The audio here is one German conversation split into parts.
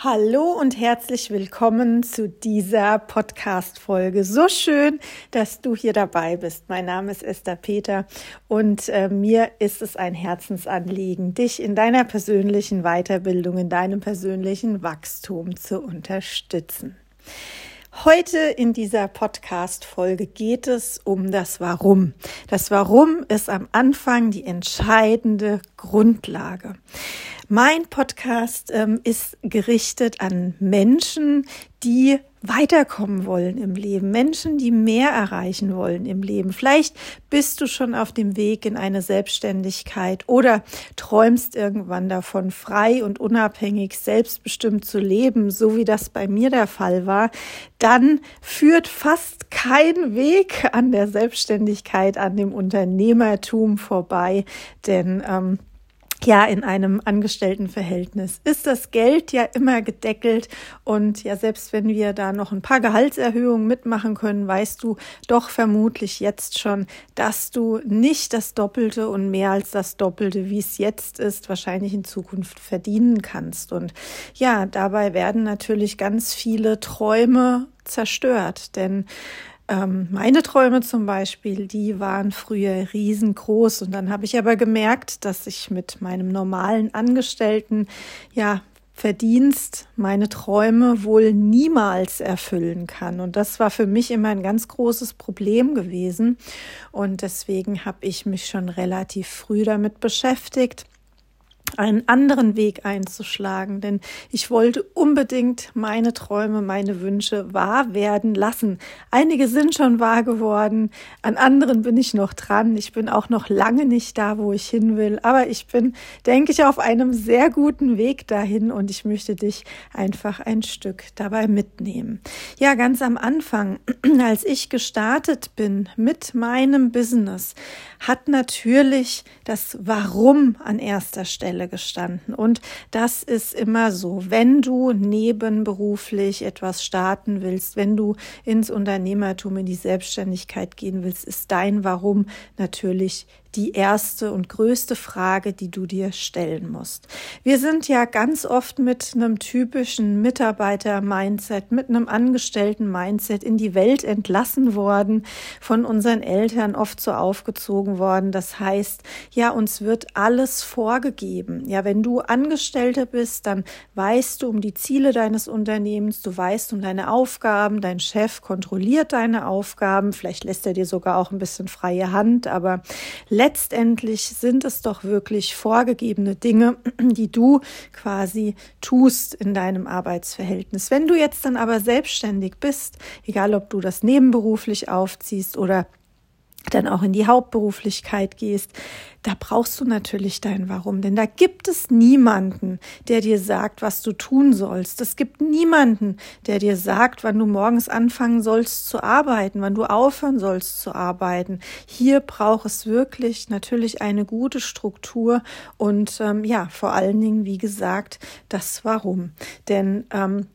Hallo und herzlich willkommen zu dieser Podcast-Folge. So schön, dass du hier dabei bist. Mein Name ist Esther Peter und äh, mir ist es ein Herzensanliegen, dich in deiner persönlichen Weiterbildung, in deinem persönlichen Wachstum zu unterstützen. Heute in dieser Podcast-Folge geht es um das Warum. Das Warum ist am Anfang die entscheidende Grundlage. Mein Podcast ähm, ist gerichtet an Menschen, die weiterkommen wollen im Leben, Menschen, die mehr erreichen wollen im Leben. Vielleicht bist du schon auf dem Weg in eine Selbstständigkeit oder träumst irgendwann davon, frei und unabhängig, selbstbestimmt zu leben, so wie das bei mir der Fall war. Dann führt fast kein Weg an der Selbstständigkeit, an dem Unternehmertum vorbei, denn ähm, ja, in einem Angestelltenverhältnis. Ist das Geld ja immer gedeckelt. Und ja, selbst wenn wir da noch ein paar Gehaltserhöhungen mitmachen können, weißt du doch vermutlich jetzt schon, dass du nicht das Doppelte und mehr als das Doppelte, wie es jetzt ist, wahrscheinlich in Zukunft verdienen kannst. Und ja, dabei werden natürlich ganz viele Träume zerstört, denn ähm, meine Träume zum Beispiel, die waren früher riesengroß und dann habe ich aber gemerkt, dass ich mit meinem normalen Angestellten ja Verdienst meine Träume wohl niemals erfüllen kann. Und das war für mich immer ein ganz großes Problem gewesen. Und deswegen habe ich mich schon relativ früh damit beschäftigt, einen anderen Weg einzuschlagen, denn ich wollte unbedingt meine Träume, meine Wünsche wahr werden lassen. Einige sind schon wahr geworden, an anderen bin ich noch dran. Ich bin auch noch lange nicht da, wo ich hin will, aber ich bin, denke ich, auf einem sehr guten Weg dahin und ich möchte dich einfach ein Stück dabei mitnehmen. Ja, ganz am Anfang, als ich gestartet bin mit meinem Business, hat natürlich das Warum an erster Stelle gestanden. Und das ist immer so. Wenn du nebenberuflich etwas starten willst, wenn du ins Unternehmertum, in die Selbstständigkeit gehen willst, ist dein Warum natürlich die erste und größte Frage, die du dir stellen musst. Wir sind ja ganz oft mit einem typischen Mitarbeiter-Mindset, mit einem Angestellten-Mindset in die Welt entlassen worden, von unseren Eltern oft so aufgezogen worden. Das heißt, ja, uns wird alles vorgegeben. Ja, wenn du Angestellter bist, dann weißt du um die Ziele deines Unternehmens, du weißt um deine Aufgaben, dein Chef kontrolliert deine Aufgaben, vielleicht lässt er dir sogar auch ein bisschen freie Hand, aber letztendlich sind es doch wirklich vorgegebene Dinge, die du quasi tust in deinem Arbeitsverhältnis. Wenn du jetzt dann aber selbstständig bist, egal ob du das nebenberuflich aufziehst oder dann auch in die Hauptberuflichkeit gehst, da brauchst du natürlich dein Warum. Denn da gibt es niemanden, der dir sagt, was du tun sollst. Es gibt niemanden, der dir sagt, wann du morgens anfangen sollst zu arbeiten, wann du aufhören sollst zu arbeiten. Hier braucht es wirklich natürlich eine gute Struktur und ähm, ja, vor allen Dingen, wie gesagt, das Warum. Denn ähm,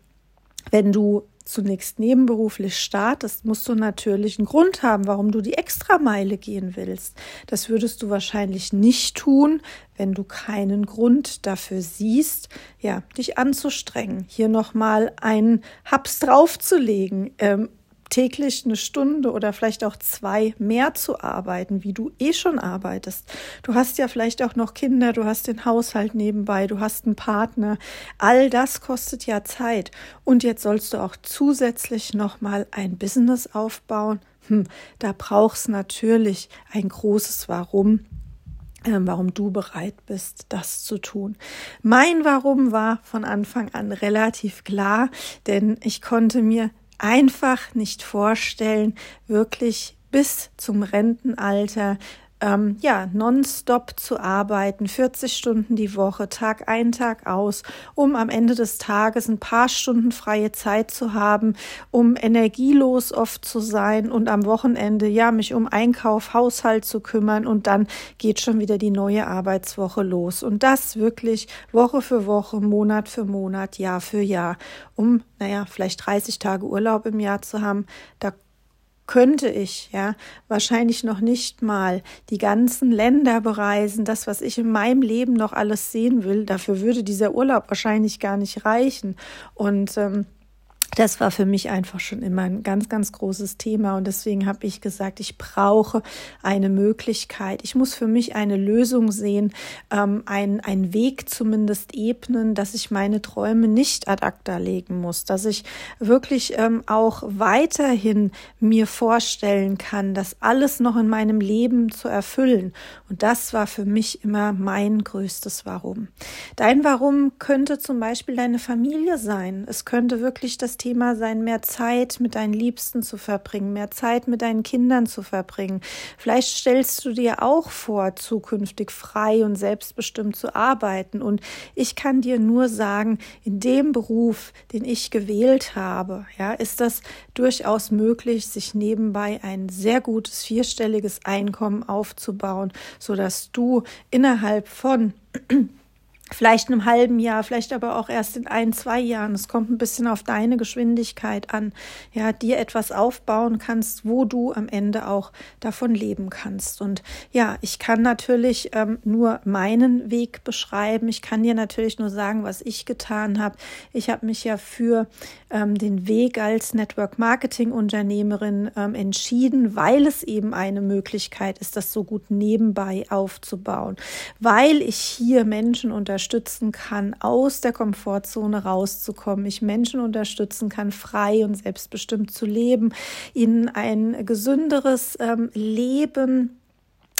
wenn du zunächst nebenberuflich startest, musst du natürlich einen Grund haben, warum du die Extrameile gehen willst. Das würdest du wahrscheinlich nicht tun, wenn du keinen Grund dafür siehst, ja, dich anzustrengen, hier nochmal einen Haps draufzulegen, ähm, täglich eine Stunde oder vielleicht auch zwei mehr zu arbeiten, wie du eh schon arbeitest. Du hast ja vielleicht auch noch Kinder, du hast den Haushalt nebenbei, du hast einen Partner. All das kostet ja Zeit. Und jetzt sollst du auch zusätzlich nochmal ein Business aufbauen. Hm, da brauchst natürlich ein großes Warum ähm, warum du bereit bist, das zu tun. Mein Warum war von Anfang an relativ klar, denn ich konnte mir einfach nicht vorstellen, wirklich bis zum Rentenalter ähm, ja, nonstop zu arbeiten, 40 Stunden die Woche, Tag ein, Tag aus, um am Ende des Tages ein paar Stunden freie Zeit zu haben, um energielos oft zu sein und am Wochenende, ja, mich um Einkauf, Haushalt zu kümmern und dann geht schon wieder die neue Arbeitswoche los. Und das wirklich Woche für Woche, Monat für Monat, Jahr für Jahr, um, naja, vielleicht 30 Tage Urlaub im Jahr zu haben. Da könnte ich ja wahrscheinlich noch nicht mal die ganzen Länder bereisen, das, was ich in meinem Leben noch alles sehen will, dafür würde dieser Urlaub wahrscheinlich gar nicht reichen. Und ähm, das war für mich einfach schon immer ein ganz, ganz großes Thema. Und deswegen habe ich gesagt, ich brauche eine Möglichkeit. Ich muss für mich eine Lösung sehen, ähm, ein, ein Weg zumindest ebnen, dass ich meine Träume nicht ad acta legen muss, dass ich wirklich ähm, auch weiterhin mir vorstellen kann, das alles noch in meinem Leben zu erfüllen. Und das war für mich immer mein größtes Warum. Dein Warum könnte zum Beispiel deine Familie sein. Es könnte wirklich das Thema sein, mehr Zeit mit deinen Liebsten zu verbringen, mehr Zeit mit deinen Kindern zu verbringen. Vielleicht stellst du dir auch vor, zukünftig frei und selbstbestimmt zu arbeiten. Und ich kann dir nur sagen, in dem Beruf, den ich gewählt habe, ja, ist das durchaus möglich, sich nebenbei ein sehr gutes vierstelliges Einkommen aufzubauen, so dass du innerhalb von vielleicht in einem halben Jahr, vielleicht aber auch erst in ein, zwei Jahren. Es kommt ein bisschen auf deine Geschwindigkeit an, ja, dir etwas aufbauen kannst, wo du am Ende auch davon leben kannst. Und ja, ich kann natürlich ähm, nur meinen Weg beschreiben. Ich kann dir natürlich nur sagen, was ich getan habe. Ich habe mich ja für ähm, den Weg als Network Marketing Unternehmerin ähm, entschieden, weil es eben eine Möglichkeit ist, das so gut nebenbei aufzubauen, weil ich hier Menschen unterstützen kann, aus der Komfortzone rauszukommen, ich Menschen unterstützen kann, frei und selbstbestimmt zu leben, ihnen ein gesünderes ähm, Leben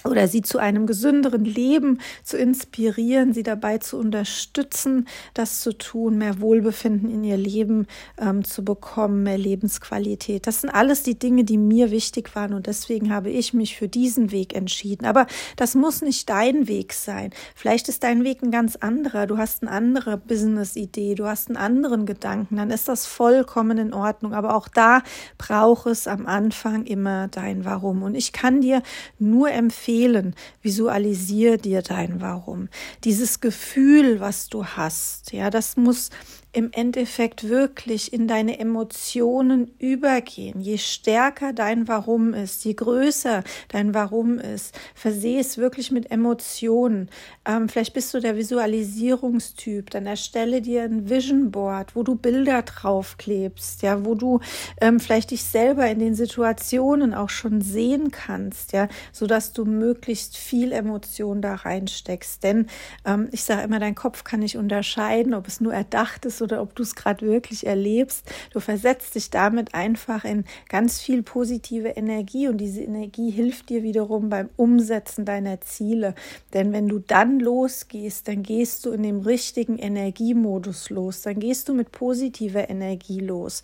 oder sie zu einem gesünderen Leben zu inspirieren, sie dabei zu unterstützen, das zu tun, mehr Wohlbefinden in ihr Leben ähm, zu bekommen, mehr Lebensqualität. Das sind alles die Dinge, die mir wichtig waren und deswegen habe ich mich für diesen Weg entschieden. Aber das muss nicht dein Weg sein. Vielleicht ist dein Weg ein ganz anderer. Du hast eine andere Business-Idee, du hast einen anderen Gedanken, dann ist das vollkommen in Ordnung. Aber auch da braucht es am Anfang immer dein Warum. Und ich kann dir nur empfehlen, empfehlen, visualisier dir dein Warum. Dieses Gefühl, was du hast, ja, das muss im Endeffekt wirklich in deine Emotionen übergehen. Je stärker dein Warum ist, je größer dein Warum ist, versehe es wirklich mit Emotionen. Ähm, vielleicht bist du der Visualisierungstyp, dann erstelle dir ein Vision Board, wo du Bilder draufklebst, ja, wo du ähm, vielleicht dich selber in den Situationen auch schon sehen kannst, ja, so dass du möglichst viel Emotion da reinsteckst. Denn ähm, ich sage immer, dein Kopf kann nicht unterscheiden, ob es nur erdacht ist oder ob du es gerade wirklich erlebst. Du versetzt dich damit einfach in ganz viel positive Energie und diese Energie hilft dir wiederum beim Umsetzen deiner Ziele. Denn wenn du dann losgehst, dann gehst du in dem richtigen Energiemodus los, dann gehst du mit positiver Energie los.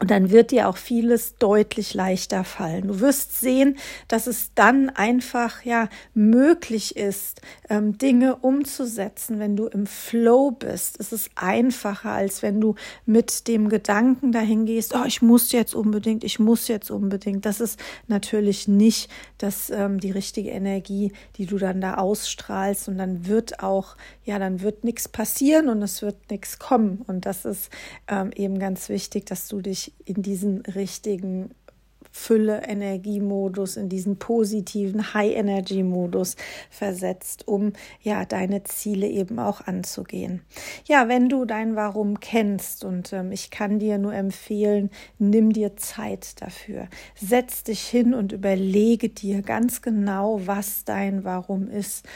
Und dann wird dir auch vieles deutlich leichter fallen. Du wirst sehen, dass es dann einfach ja möglich ist, ähm, Dinge umzusetzen, wenn du im Flow bist. Es ist einfacher, als wenn du mit dem Gedanken dahin gehst, oh, ich muss jetzt unbedingt, ich muss jetzt unbedingt. Das ist natürlich nicht das, ähm, die richtige Energie, die du dann da ausstrahlst. Und dann wird auch, ja, dann wird nichts passieren und es wird nichts kommen. Und das ist ähm, eben ganz wichtig, dass du dich in diesen richtigen Fülle-Energiemodus, in diesen positiven High-Energy-Modus versetzt, um ja deine Ziele eben auch anzugehen. Ja, wenn du dein Warum kennst und ähm, ich kann dir nur empfehlen, nimm dir Zeit dafür. Setz dich hin und überlege dir ganz genau, was dein Warum ist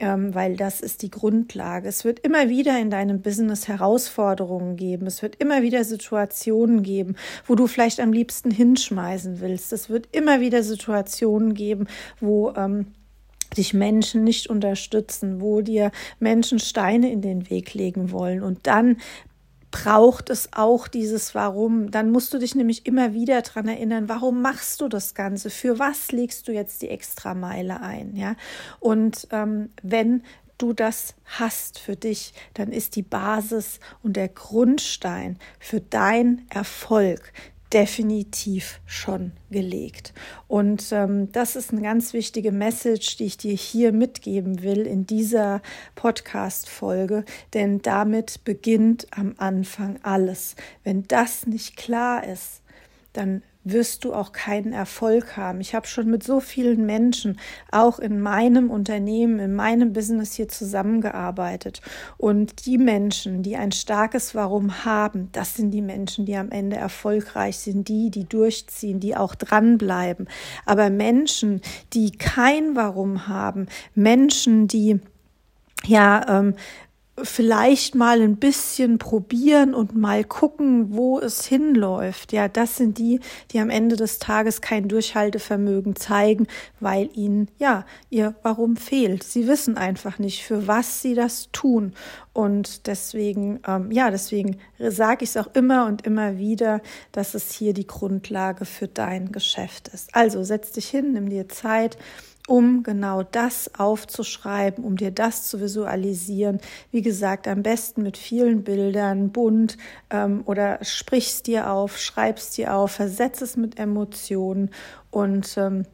weil das ist die Grundlage. Es wird immer wieder in deinem Business Herausforderungen geben. Es wird immer wieder Situationen geben, wo du vielleicht am liebsten hinschmeißen willst. Es wird immer wieder Situationen geben, wo ähm, dich Menschen nicht unterstützen, wo dir Menschen Steine in den Weg legen wollen. Und dann braucht es auch dieses Warum. Dann musst du dich nämlich immer wieder daran erinnern, warum machst du das Ganze? Für was legst du jetzt die extra Meile ein? Ja, und ähm, wenn du das hast für dich, dann ist die Basis und der Grundstein für dein Erfolg definitiv schon gelegt. Und ähm, das ist eine ganz wichtige Message, die ich dir hier mitgeben will in dieser Podcast-Folge, denn damit beginnt am Anfang alles. Wenn das nicht klar ist, dann wirst du auch keinen Erfolg haben. Ich habe schon mit so vielen Menschen, auch in meinem Unternehmen, in meinem Business hier zusammengearbeitet. Und die Menschen, die ein starkes Warum haben, das sind die Menschen, die am Ende erfolgreich sind, die, die durchziehen, die auch dranbleiben. Aber Menschen, die kein Warum haben, Menschen, die ja ähm, vielleicht mal ein bisschen probieren und mal gucken, wo es hinläuft. Ja, das sind die, die am Ende des Tages kein Durchhaltevermögen zeigen, weil ihnen ja ihr Warum fehlt. Sie wissen einfach nicht, für was sie das tun. Und deswegen, ähm, ja, deswegen sage ich es auch immer und immer wieder, dass es hier die Grundlage für dein Geschäft ist. Also setz dich hin, nimm dir Zeit um genau das aufzuschreiben, um dir das zu visualisieren. Wie gesagt, am besten mit vielen Bildern, bunt ähm, oder sprichst dir auf, schreibst dir auf, versetz es mit Emotionen und ähm,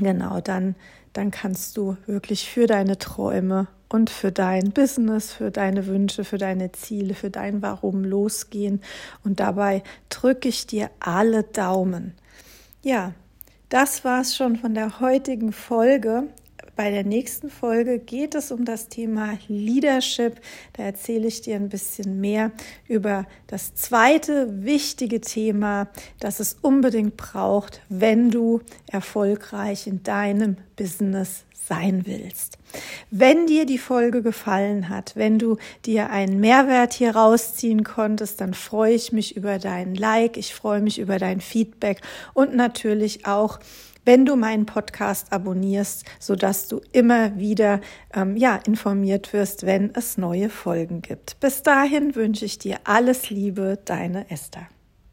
genau dann, dann kannst du wirklich für deine Träume und für dein Business, für deine Wünsche, für deine Ziele, für dein Warum losgehen. Und dabei drücke ich dir alle Daumen. Ja, das war's schon von der heutigen Folge. Bei der nächsten Folge geht es um das Thema Leadership. Da erzähle ich dir ein bisschen mehr über das zweite wichtige Thema, das es unbedingt braucht, wenn du erfolgreich in deinem Business sein willst. Wenn dir die Folge gefallen hat, wenn du dir einen Mehrwert hier rausziehen konntest, dann freue ich mich über deinen Like, ich freue mich über dein Feedback und natürlich auch wenn du meinen Podcast abonnierst, so dass du immer wieder ähm, ja informiert wirst, wenn es neue Folgen gibt. Bis dahin wünsche ich dir alles Liebe, deine Esther.